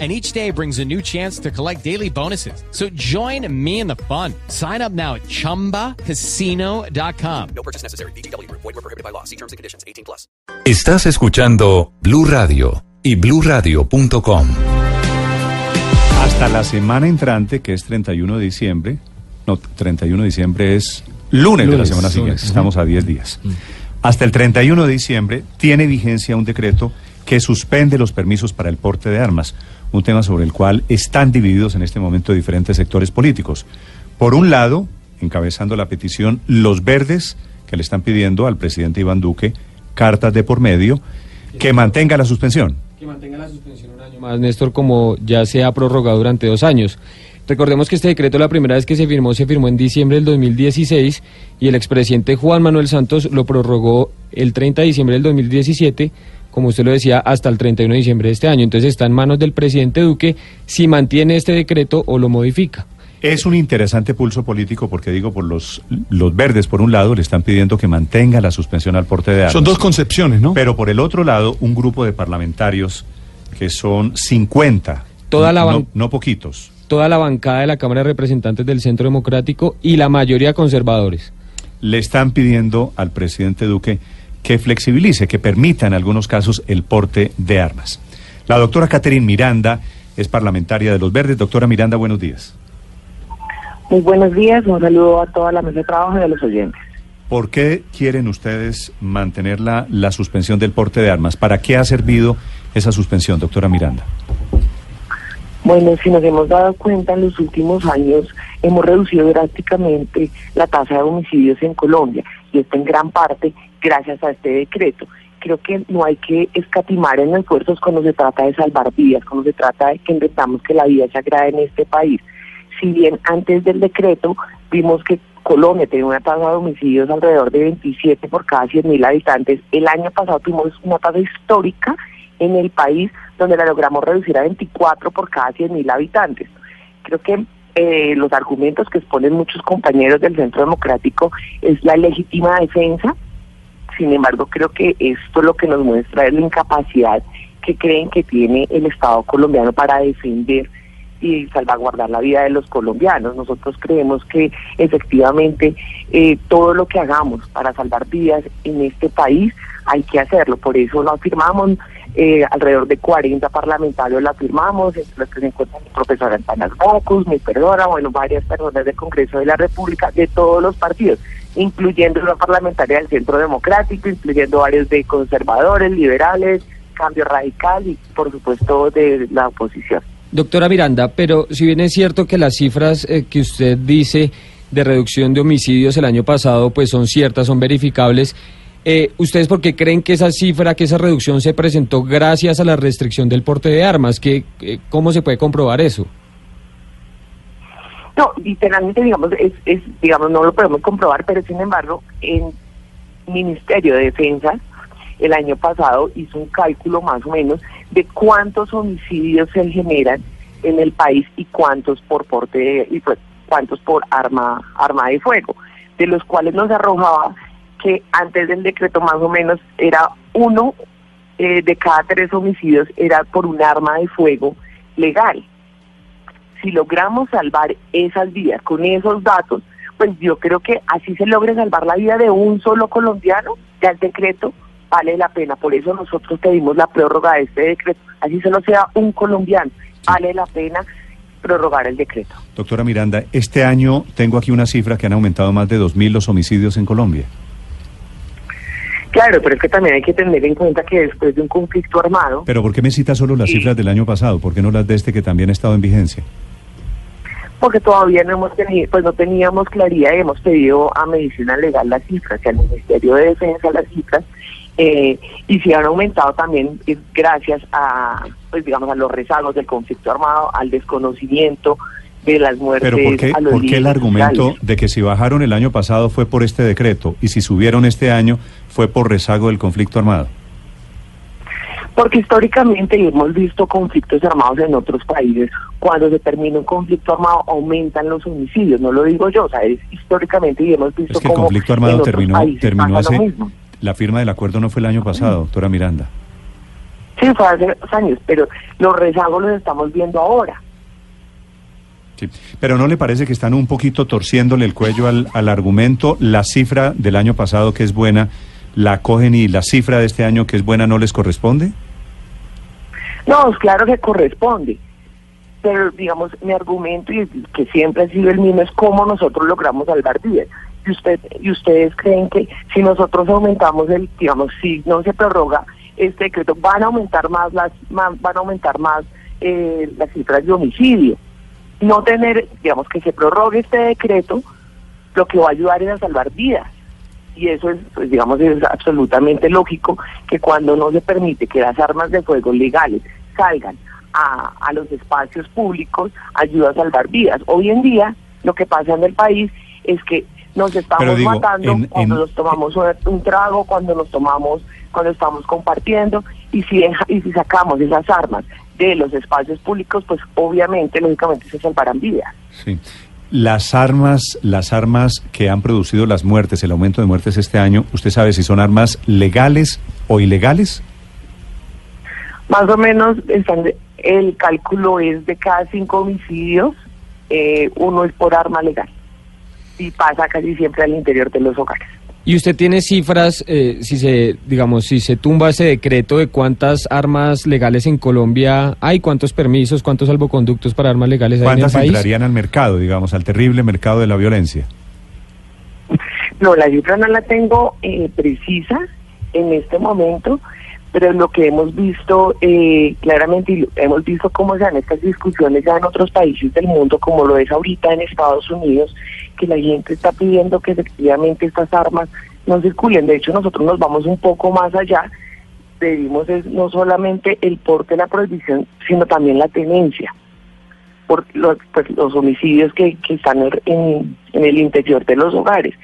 and each day brings a new chance to collect daily bonuses. So join me in the fun. Sign up now at ChumbaCasino.com. No purchase necessary. BGW. Void were prohibited by law. See terms and conditions. 18 plus. Estás escuchando Blue Radio y BlueRadio.com. Hasta la semana entrante, que es 31 de diciembre, no, 31 de diciembre es lunes, de la semana siguiente, estamos a 10 días. Hasta el 31 de diciembre tiene vigencia un decreto que suspende los permisos para el porte de armas un tema sobre el cual están divididos en este momento diferentes sectores políticos. Por un lado, encabezando la petición, los verdes, que le están pidiendo al presidente Iván Duque cartas de por medio, que mantenga la suspensión. Que mantenga la suspensión un año más, Néstor, como ya se ha prorrogado durante dos años. Recordemos que este decreto, la primera vez que se firmó, se firmó en diciembre del 2016 y el expresidente Juan Manuel Santos lo prorrogó el 30 de diciembre del 2017 como usted lo decía, hasta el 31 de diciembre de este año. Entonces está en manos del presidente Duque si mantiene este decreto o lo modifica. Es un interesante pulso político porque digo, por los, los verdes, por un lado, le están pidiendo que mantenga la suspensión al porte de armas. Son dos concepciones, ¿no? Pero por el otro lado, un grupo de parlamentarios que son 50, Toda la no, no poquitos. Toda la bancada de la Cámara de Representantes del Centro Democrático y la mayoría conservadores. Le están pidiendo al presidente Duque que flexibilice, que permita en algunos casos el porte de armas. La doctora Catherine Miranda es parlamentaria de Los Verdes. Doctora Miranda, buenos días. Muy buenos días, un saludo a toda la mesa de trabajo y a los oyentes. ¿Por qué quieren ustedes mantener la, la suspensión del porte de armas? ¿Para qué ha servido esa suspensión, doctora Miranda? Bueno, si nos hemos dado cuenta en los últimos años, hemos reducido drásticamente la tasa de homicidios en Colombia y esto en gran parte gracias a este decreto. Creo que no hay que escatimar en esfuerzos cuando se trata de salvar vidas, cuando se trata de que intentamos que la vida se agrade en este país. Si bien antes del decreto vimos que Colombia tenía una tasa de homicidios alrededor de 27 por cada 100 mil habitantes, el año pasado tuvimos una tasa histórica en el país donde la logramos reducir a 24 por cada 100.000 habitantes. Creo que eh, los argumentos que exponen muchos compañeros del Centro Democrático es la legítima defensa, sin embargo creo que esto lo que nos muestra es la incapacidad que creen que tiene el Estado colombiano para defender y salvaguardar la vida de los colombianos. Nosotros creemos que efectivamente eh, todo lo que hagamos para salvar vidas en este país hay que hacerlo. Por eso lo afirmamos, eh, alrededor de 40 parlamentarios la firmamos, entre los que se encuentran el profesor Antanas Bocus, mi perdona, bueno, varias personas del Congreso de la República, de todos los partidos, incluyendo una parlamentaria del Centro Democrático, incluyendo varios de conservadores, liberales, cambio radical y por supuesto de la oposición. Doctora Miranda, pero si bien es cierto que las cifras eh, que usted dice de reducción de homicidios el año pasado pues son ciertas, son verificables, eh, ¿Ustedes por qué creen que esa cifra, que esa reducción se presentó gracias a la restricción del porte de armas? ¿Qué, ¿Cómo se puede comprobar eso? No, literalmente, digamos, es, es, digamos, no lo podemos comprobar, pero sin embargo, en Ministerio de Defensa, el año pasado hizo un cálculo más o menos de cuántos homicidios se generan en el país y cuántos por porte de, y pues, cuántos por arma arma de fuego, de los cuales nos arrojaba que antes del decreto más o menos era uno eh, de cada tres homicidios era por un arma de fuego legal. Si logramos salvar esas vidas con esos datos, pues yo creo que así se logre salvar la vida de un solo colombiano, ya el decreto vale la pena. Por eso nosotros pedimos la prórroga de este decreto, así solo sea un colombiano, vale la pena prorrogar el decreto. Doctora Miranda, este año tengo aquí una cifra que han aumentado más de 2.000 los homicidios en Colombia. Claro, pero es que también hay que tener en cuenta que después de un conflicto armado... Pero ¿por qué me cita solo las cifras del año pasado? ¿Por qué no las de este que también ha estado en vigencia? Porque todavía no hemos tenido, pues no teníamos claridad y hemos pedido a Medicina Legal las cifras y al Ministerio de Defensa las cifras eh, y se han aumentado también gracias a, pues digamos, a los rezagos del conflicto armado, al desconocimiento de las muertes. Pero ¿por qué, ¿por qué el argumento de que si bajaron el año pasado fue por este decreto y si subieron este año fue por rezago del conflicto armado? Porque históricamente hemos visto conflictos armados en otros países. Cuando se termina un conflicto armado aumentan los homicidios. No lo digo yo, o sea, es históricamente y hemos visto Es que el conflicto armado terminó, hace... La firma del acuerdo no fue el año pasado, doctora Miranda. Sí, fue hace dos años, pero los rezagos los estamos viendo ahora. Sí. Pero ¿no le parece que están un poquito torciéndole el cuello al, al argumento? La cifra del año pasado que es buena, la cogen y la cifra de este año que es buena no les corresponde? No, claro que corresponde. Pero, digamos, mi argumento, y que siempre ha sido el mismo, es cómo nosotros logramos salvar vidas. Y, usted, y ustedes creen que si nosotros aumentamos el, digamos, si no se prorroga este decreto, van a aumentar más las, van a aumentar más eh, las cifras de homicidio. No tener, digamos, que se prorrogue este decreto, lo que va a ayudar es a salvar vidas. Y eso es, pues, digamos, es absolutamente lógico que cuando no se permite que las armas de fuego legales salgan a, a los espacios públicos, ayuda a salvar vidas. Hoy en día, lo que pasa en el país es que nos estamos digo, matando en- cuando en- nos tomamos un, un trago, cuando nos tomamos, cuando estamos compartiendo, y si, deja- y si sacamos esas armas de los espacios públicos, pues obviamente, lógicamente, se salvarán vidas. Sí. Las armas, las armas que han producido las muertes, el aumento de muertes este año, ¿usted sabe si son armas legales o ilegales? Más o menos el cálculo es de cada cinco homicidios, eh, uno es por arma legal. Y pasa casi siempre al interior de los hogares. ¿Y usted tiene cifras, eh, si se, digamos, si se tumba ese decreto de cuántas armas legales en Colombia hay, cuántos permisos, cuántos salvoconductos para armas legales hay en el ¿Cuántas país? entrarían al mercado, digamos, al terrible mercado de la violencia? No, la cifra no la tengo eh, precisa en este momento, pero lo que hemos visto eh, claramente, y hemos visto cómo se dan estas discusiones ya en otros países del mundo, como lo es ahorita en Estados Unidos, que la gente está pidiendo que efectivamente estas armas no circulen. De hecho, nosotros nos vamos un poco más allá. Pedimos es no solamente el porte, la prohibición, sino también la tenencia por los, pues, los homicidios que, que están en- en el interior de los hogares.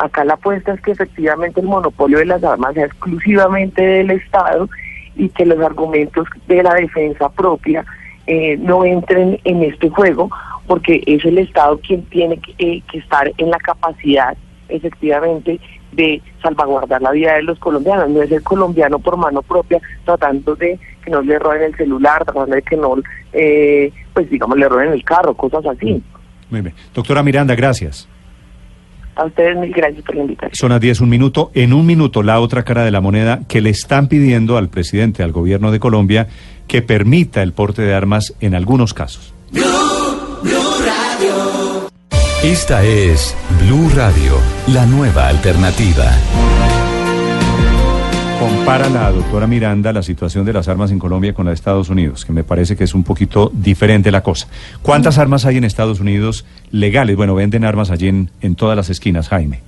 Acá la apuesta es que efectivamente el monopolio de las armas sea exclusivamente del Estado y que los argumentos de la defensa propia eh, no entren en este juego, porque es el Estado quien tiene que, eh, que estar en la capacidad efectivamente de salvaguardar la vida de los colombianos, no es el colombiano por mano propia tratando de que no le roben el celular, tratando de que no, eh, pues digamos, le roben el carro, cosas así. Muy bien. Doctora Miranda, gracias. A ustedes mil gracias por la invitación. Son las 10, un minuto. En un minuto, la otra cara de la moneda que le están pidiendo al presidente, al gobierno de Colombia, que permita el porte de armas en algunos casos. Esta es Blue Radio, la nueva alternativa. Compara la doctora Miranda la situación de las armas en Colombia con la de Estados Unidos, que me parece que es un poquito diferente la cosa. ¿Cuántas armas hay en Estados Unidos legales? Bueno, venden armas allí en, en todas las esquinas, Jaime.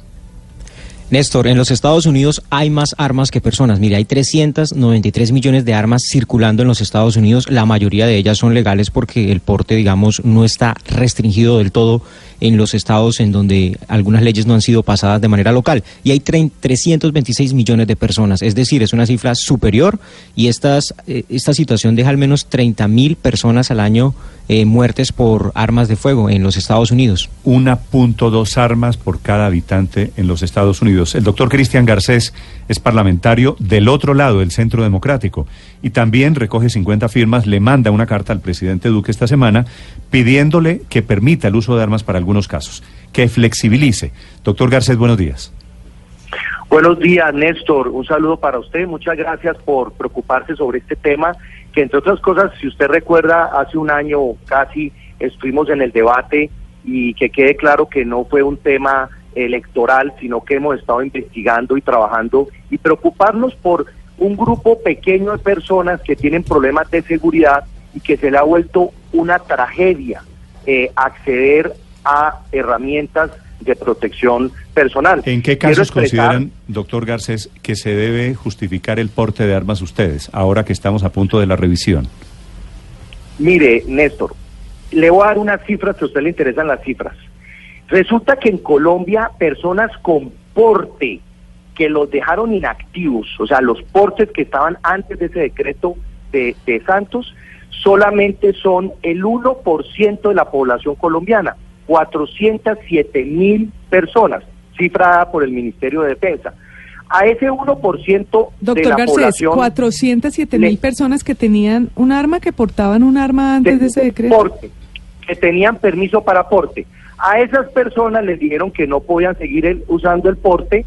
Néstor, en los Estados Unidos hay más armas que personas. Mire, hay 393 millones de armas circulando en los Estados Unidos. La mayoría de ellas son legales porque el porte, digamos, no está restringido del todo en los estados en donde algunas leyes no han sido pasadas de manera local. Y hay tre- 326 millones de personas. Es decir, es una cifra superior y estas, eh, esta situación deja al menos 30 mil personas al año eh, muertes por armas de fuego en los Estados Unidos. 1.2 armas por cada habitante en los Estados El doctor Cristian Garcés es parlamentario del otro lado del Centro Democrático y también recoge 50 firmas, le manda una carta al presidente Duque esta semana pidiéndole que permita el uso de armas para algunos casos, que flexibilice. Doctor Garcés, buenos días. Buenos días, Néstor. Un saludo para usted. Muchas gracias por preocuparse sobre este tema, que entre otras cosas, si usted recuerda, hace un año casi estuvimos en el debate y que quede claro que no fue un tema electoral, sino que hemos estado investigando y trabajando y preocuparnos por un grupo pequeño de personas que tienen problemas de seguridad y que se le ha vuelto una tragedia eh, acceder a herramientas de protección personal. ¿En qué casos consideran, doctor Garcés, que se debe justificar el porte de armas ustedes, ahora que estamos a punto de la revisión? Mire, Néstor, le voy a dar unas cifras que a usted le interesan las cifras. Resulta que en Colombia personas con porte que los dejaron inactivos, o sea, los portes que estaban antes de ese decreto de, de Santos, solamente son el 1% de la población colombiana, 407 mil personas, cifrada por el Ministerio de Defensa. A ese 1% de Doctor la Garcés, población 407 le- mil personas que tenían un arma, que portaban un arma antes de ese decreto. porte, que tenían permiso para porte. A esas personas les dijeron que no podían seguir usando el porte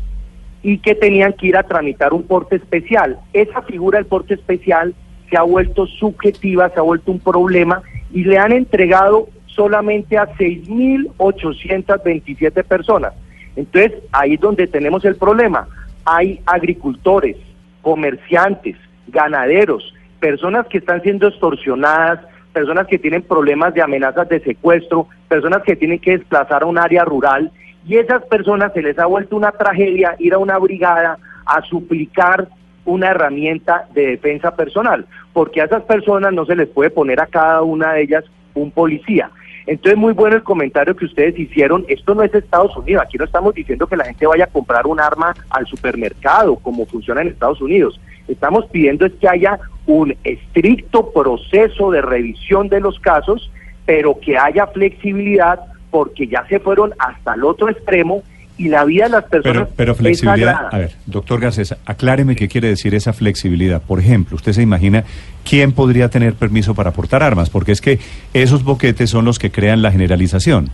y que tenían que ir a tramitar un porte especial. Esa figura del porte especial se ha vuelto subjetiva, se ha vuelto un problema y le han entregado solamente a 6.827 personas. Entonces, ahí es donde tenemos el problema. Hay agricultores, comerciantes, ganaderos, personas que están siendo extorsionadas, personas que tienen problemas de amenazas de secuestro, personas que tienen que desplazar a un área rural y esas personas se les ha vuelto una tragedia ir a una brigada a suplicar una herramienta de defensa personal, porque a esas personas no se les puede poner a cada una de ellas un policía. Entonces, muy bueno el comentario que ustedes hicieron. Esto no es Estados Unidos. Aquí no estamos diciendo que la gente vaya a comprar un arma al supermercado, como funciona en Estados Unidos. Estamos pidiendo es que haya un estricto proceso de revisión de los casos, pero que haya flexibilidad, porque ya se fueron hasta el otro extremo y la vida de las personas Pero, pero flexibilidad, a ver, doctor Garcés, acláreme qué quiere decir esa flexibilidad. Por ejemplo, usted se imagina quién podría tener permiso para portar armas, porque es que esos boquetes son los que crean la generalización.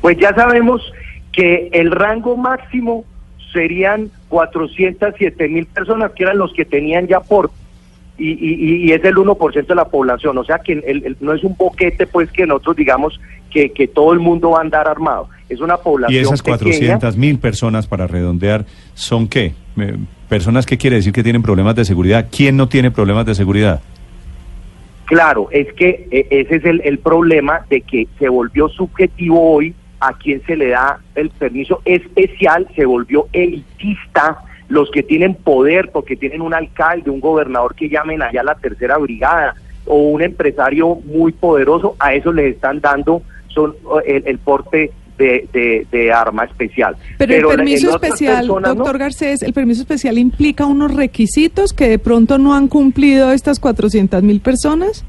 Pues ya sabemos que el rango máximo serían 407 mil personas, que eran los que tenían ya por y, y, y es el 1% de la población, o sea que el- el- no es un boquete pues que nosotros digamos que, que todo el mundo va a andar armado, es una población Y esas pequeña. 400 mil personas, para redondear, ¿son qué? Eh, Personas que quiere decir que tienen problemas de seguridad. ¿Quién no tiene problemas de seguridad? Claro, es que eh, ese es el, el problema de que se volvió subjetivo hoy a quien se le da el permiso especial, se volvió elitista, los que tienen poder porque tienen un alcalde, un gobernador que llamen allá a la tercera brigada o un empresario muy poderoso, a eso les están dando son eh, el, el porte de, de- de arma especial. Pero, el permiso especial, personas, ¿no? doctor Garcés, el permiso especial implica unos requisitos que de pronto no han cumplido estas 400 mil personas.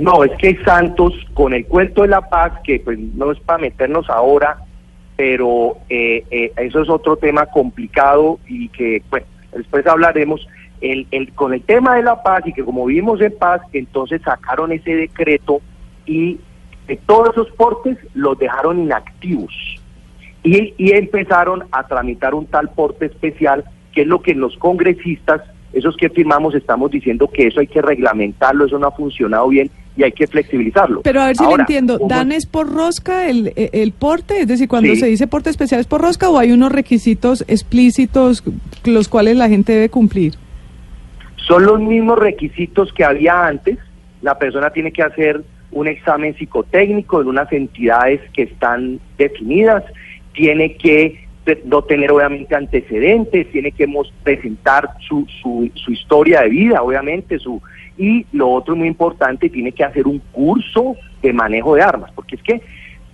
No, es que Santos, con el cuento de la paz, que pues no es para meternos ahora, pero eh, eh, eso es otro tema complicado y que, bueno, después hablaremos. El, el, con el tema de la paz y que como vivimos en paz, entonces sacaron ese decreto y de todos esos portes los dejaron inactivos y, y empezaron a tramitar un tal porte especial, que es lo que los congresistas, esos que firmamos, estamos diciendo que eso hay que reglamentarlo, eso no ha funcionado bien y hay que flexibilizarlo. Pero a ver si Ahora, le entiendo, ¿cómo- ¿dan es por rosca el, el, el porte? Es decir, cuando Sí. se dice porte especial es por rosca o hay unos requisitos explícitos los cuales la gente debe cumplir. Son los mismos requisitos que había antes. La persona tiene que hacer un examen psicotécnico en unas entidades que están definidas, tiene que no tener obviamente antecedentes, tiene que presentar su, su, su historia de vida, obviamente, su y lo otro muy importante, tiene que hacer un curso de manejo de armas, porque es que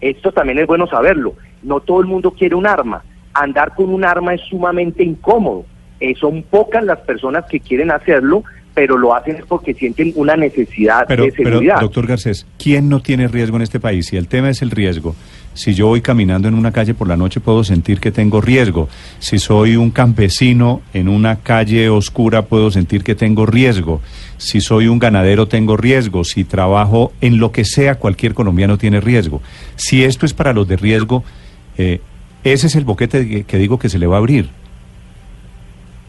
esto también es bueno saberlo, no todo el mundo quiere un arma, andar con un arma es sumamente incómodo, Eh, son pocas las personas que quieren hacerlo, pero lo hacen es porque sienten una necesidad Pero, de pero, seguridad. doctor Garcés, ¿quién no tiene riesgo en este país? Si el tema es el riesgo, si yo voy caminando en una calle por la noche puedo sentir que tengo riesgo. Si soy un campesino en una calle oscura puedo sentir que tengo riesgo. Si soy un ganadero tengo riesgo. Si trabajo en lo que sea, cualquier colombiano tiene riesgo. Si esto es para los de riesgo, eh, ese es el boquete que, digo que se le va a abrir.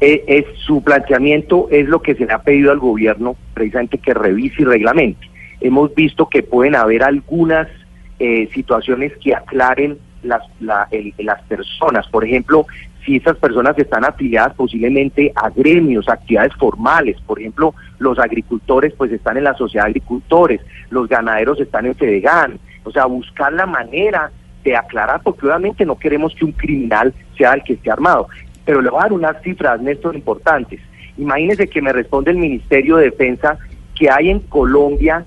Eh, es su planteamiento es lo que se le ha pedido al gobierno precisamente que revise y reglamente. Hemos visto que pueden haber algunas eh, situaciones que aclaren las, la- el- las personas. Por ejemplo, si esas personas están afiliadas posiblemente a gremios, actividades formales. Por ejemplo, los agricultores pues están en la sociedad de agricultores, los ganaderos están en Fedegan. O sea, buscar la manera de aclarar, porque obviamente no queremos que un criminal sea el que esté armado. Pero le voy a dar unas cifras, Néstor, importantes. Imagínese que me responde el Ministerio de Defensa que hay en Colombia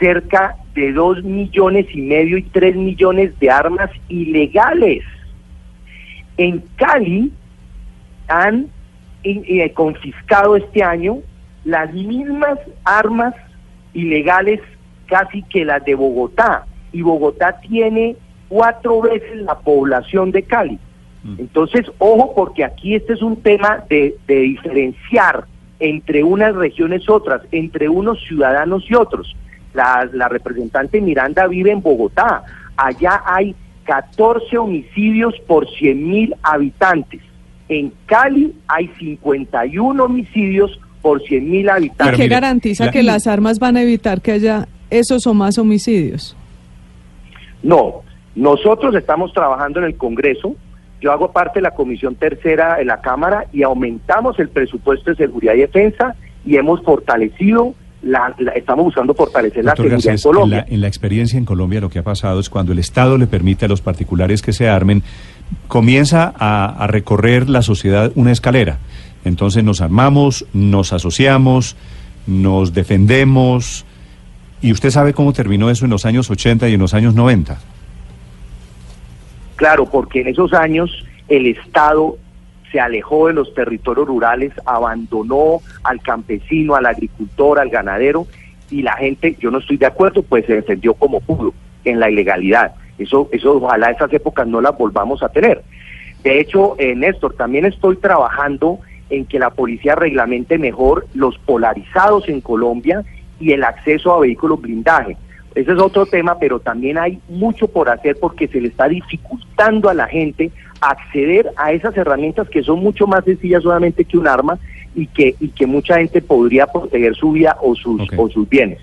cerca de dos millones y medio y tres millones de armas ilegales. En Cali han eh, confiscado este año las mismas armas ilegales casi que las de Bogotá. Y Bogotá tiene cuatro veces la población de Cali. Entonces, ojo, porque aquí este es un tema de, de diferenciar entre unas regiones otras, entre unos ciudadanos y otros. La, la representante Miranda vive en Bogotá. Allá hay 14 homicidios por 100 mil habitantes. En Cali hay 51 homicidios por 100 mil ¿Y habitantes. qué garantiza la- que las armas van a evitar que haya esos o más homicidios? No, nosotros estamos trabajando en el Congreso. Yo hago parte de la Comisión Tercera de la Cámara y aumentamos el presupuesto de seguridad y defensa y hemos fortalecido, la, la- estamos buscando fortalecer la seguridad Garcés, en en Colombia. la, en la experiencia en Colombia lo que ha pasado es cuando el Estado le permite a los particulares que se armen, comienza a, a recorrer la sociedad una escalera. Entonces nos armamos, nos asociamos, nos defendemos. ¿Y usted sabe cómo terminó eso en los años 80 y en los años 90? Claro, porque en esos años el Estado se alejó de los territorios rurales, abandonó al campesino, al agricultor, al ganadero y la gente, yo no estoy de acuerdo, pues se defendió como pudo en la ilegalidad. Eso, eso ojalá esas épocas no las volvamos a tener. De hecho, eh, Néstor, también estoy trabajando en que la policía reglamente mejor los polarizados en Colombia y el acceso a vehículos blindaje. Ese es otro tema, pero también hay mucho por hacer porque se le está dificultando a la gente acceder a esas herramientas que son mucho más sencillas solamente que un arma y que, y que mucha gente podría proteger su vida o sus, o sus bienes.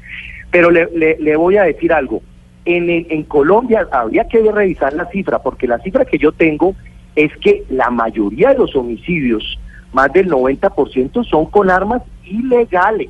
Pero le, le- le voy a decir algo. En, el- en Colombia habría que revisar la cifra, porque la cifra que yo tengo es que la mayoría de los homicidios, más del 90%, son con armas ilegales.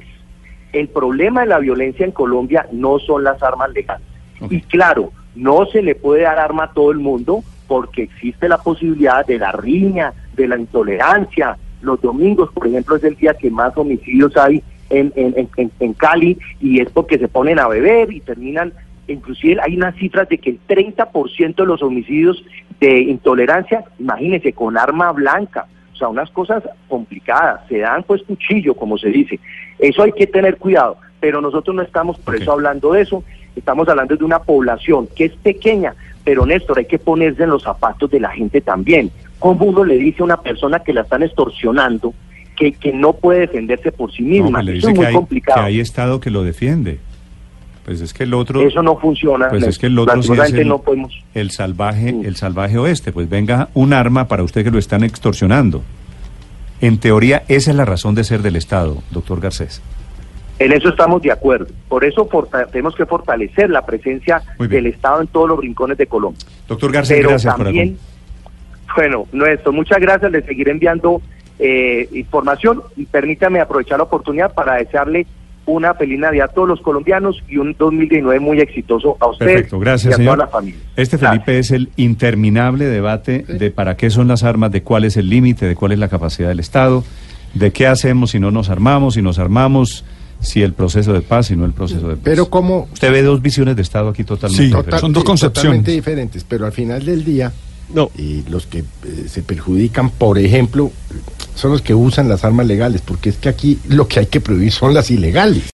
El problema de la violencia en Colombia no son las armas legales. Y claro, no se le puede dar arma a todo el mundo porque existe la posibilidad de la riña, de la intolerancia. Los domingos, por ejemplo, es el día que más homicidios hay en, en, en- en- en Cali y es porque se ponen a beber y terminan, inclusive hay unas cifras de que el 30% de los homicidios de intolerancia, imagínense, con arma blanca. O sea, unas cosas complicadas, se dan pues cuchillo, como se dice. Eso hay que tener cuidado, pero nosotros no estamos por eso hablando de eso, estamos hablando de una población que es pequeña, pero Néstor, hay que ponerse en los zapatos de la gente también. ¿Cómo uno le dice a una persona que la están extorsionando que, que no puede defenderse por sí misma? eso es muy hay, complicado. que hay Estado que lo defiende. Pues es que el otro... Eso no funciona. Pues es que el otro sí es el, no podemos. el salvaje, Mm. el salvaje oeste. Pues venga un arma para usted que lo están extorsionando. En teoría, esa es la razón de ser del Estado, doctor Garcés. En eso estamos de acuerdo. Por eso tenemos que fortalecer la presencia del Estado en todos los rincones de Colombia. Doctor Garcés, Pero gracias por también, acompañarnos. bueno, nuestro, muchas gracias. Le seguiré enviando eh, información y permítame aprovechar la oportunidad para desearle una feliz Navidad a todos los colombianos y un 2019 muy exitoso a usted Perfecto, gracias, y a señor. toda la familia. Este, Gracias. Felipe, es el interminable debate de para qué son las armas, de cuál es el límite, de cuál es la capacidad del Estado, de qué hacemos si no nos armamos, si nos armamos, si el proceso de paz, si no el proceso de paz. Pero como Usted ve dos visiones de Estado aquí totalmente Sí, diferentes. son dos concepciones. totalmente diferentes, pero al final del día, No. eh, los que eh, se perjudican, por ejemplo, son los que usan las armas legales, porque es que aquí lo que hay que prohibir son las ilegales.